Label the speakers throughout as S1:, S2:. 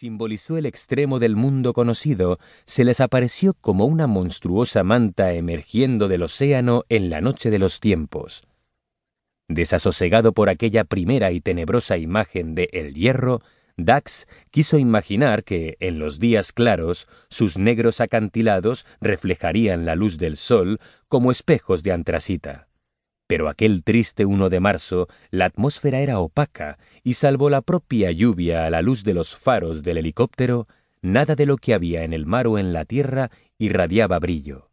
S1: simbolizó el extremo del mundo conocido, se les apareció como una monstruosa manta emergiendo del océano en la noche de los tiempos. Desasosegado por aquella primera y tenebrosa imagen de El Hierro, Dax quiso imaginar que, en los días claros, sus negros acantilados reflejarían la luz del sol como espejos de antracita. Pero aquel triste 1 de marzo, la atmósfera era opaca y salvo la propia lluvia a la luz de los faros del helicóptero, nada de lo que había en el mar o en la tierra irradiaba brillo.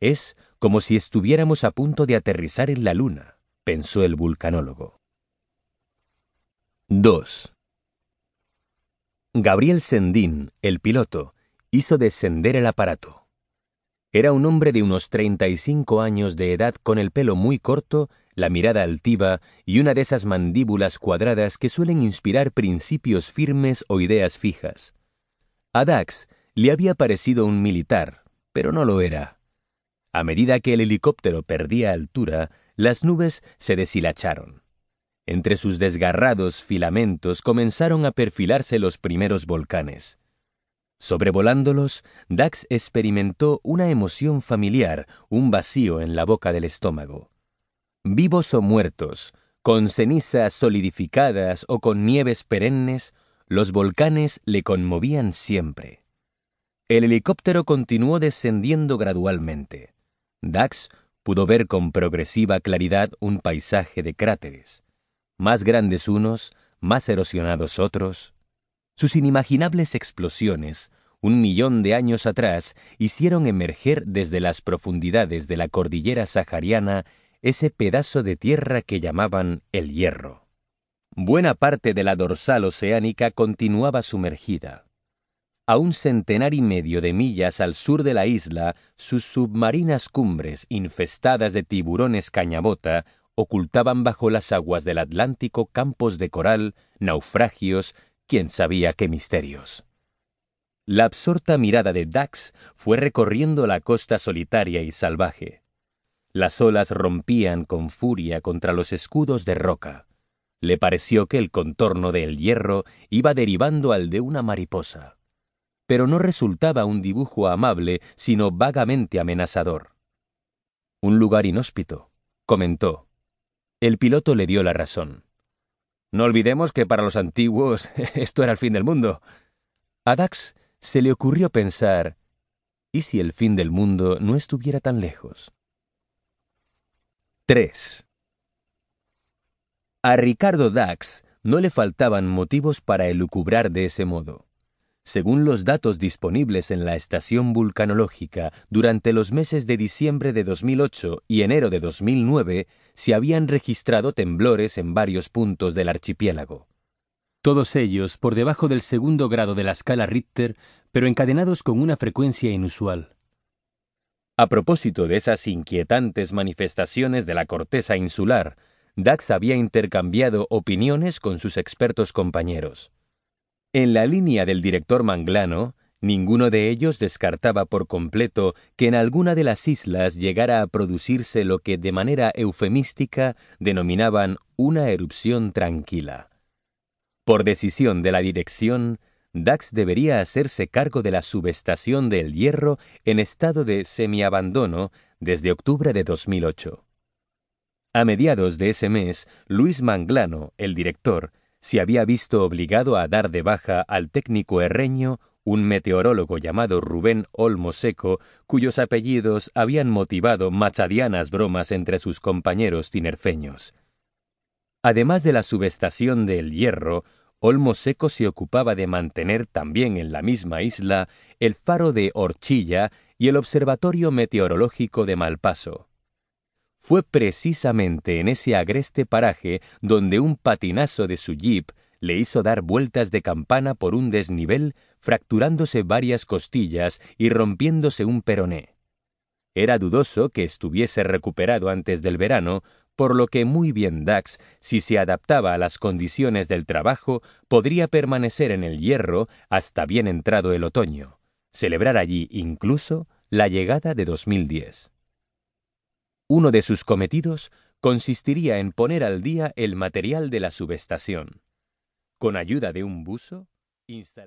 S1: Es como si estuviéramos a punto de aterrizar en la luna pensó el vulcanólogo. 2. Gabriel Sendín, el piloto, hizo descender el aparato. Era un hombre de unos 35 años de edad con el pelo muy corto, la mirada altiva y una de esas mandíbulas cuadradas que suelen inspirar principios firmes o ideas fijas. A Dax le había parecido un militar, pero no lo era. A medida que el helicóptero perdía altura, las nubes se deshilacharon. Entre sus desgarrados filamentos comenzaron a perfilarse los primeros volcanes. Sobrevolándolos, Dax experimentó una emoción familiar, un vacío en la boca del estómago. Vivos o muertos, con cenizas solidificadas o con nieves perennes, los volcanes le conmovían siempre. El helicóptero continuó descendiendo gradualmente. Dax pudo ver con progresiva claridad un paisaje de cráteres, más grandes unos, más erosionados otros. Sus inimaginables explosiones, un millón de años atrás, hicieron emerger desde las profundidades de la cordillera sahariana ese pedazo de tierra que llamaban el hierro. Buena parte de la dorsal oceánica continuaba sumergida. A un centenar y medio de millas al sur de la isla, sus submarinas cumbres, infestadas de tiburones cañabota, ocultaban bajo las aguas del Atlántico campos de coral, naufragios, quién sabía qué misterios. La absorta mirada de Dax fue recorriendo la costa solitaria y salvaje. Las olas rompían con furia contra los escudos de roca. Le pareció que el contorno del hierro iba derivando al de una mariposa pero no resultaba un dibujo amable, sino vagamente amenazador. Un lugar inhóspito, comentó. El piloto le dio la razón. No olvidemos que para los antiguos esto era el fin del mundo. A Dax se le ocurrió pensar, ¿y si el fin del mundo no estuviera tan lejos? 3. A Ricardo Dax no le faltaban motivos para elucubrar de ese modo. Según los datos disponibles en la estación vulcanológica, durante los meses de diciembre de 2008 y enero de 2009 se habían registrado temblores en varios puntos del archipiélago. Todos ellos por debajo del segundo grado de la escala Richter, pero encadenados con una frecuencia inusual. A propósito de esas inquietantes manifestaciones de la corteza insular, Dax había intercambiado opiniones con sus expertos compañeros. En la línea del director Manglano, ninguno de ellos descartaba por completo que en alguna de las islas llegara a producirse lo que de manera eufemística denominaban una erupción tranquila. Por decisión de la dirección, Dax debería hacerse cargo de la subestación del hierro en estado de semiabandono desde octubre de 2008. A mediados de ese mes, Luis Manglano, el director, se había visto obligado a dar de baja al técnico herreño, un meteorólogo llamado Rubén Olmo Seco, cuyos apellidos habían motivado machadianas bromas entre sus compañeros tinerfeños. Además de la subestación del Hierro, Olmo Seco se ocupaba de mantener también en la misma isla el faro de Horchilla y el observatorio meteorológico de Malpaso. Fue precisamente en ese agreste paraje donde un patinazo de su jeep le hizo dar vueltas de campana por un desnivel, fracturándose varias costillas y rompiéndose un peroné. Era dudoso que estuviese recuperado antes del verano, por lo que muy bien Dax, si se adaptaba a las condiciones del trabajo, podría permanecer en el hierro hasta bien entrado el otoño, celebrar allí incluso la llegada de 2010. Uno de sus cometidos consistiría en poner al día el material de la subestación. Con ayuda de un buzo, instalar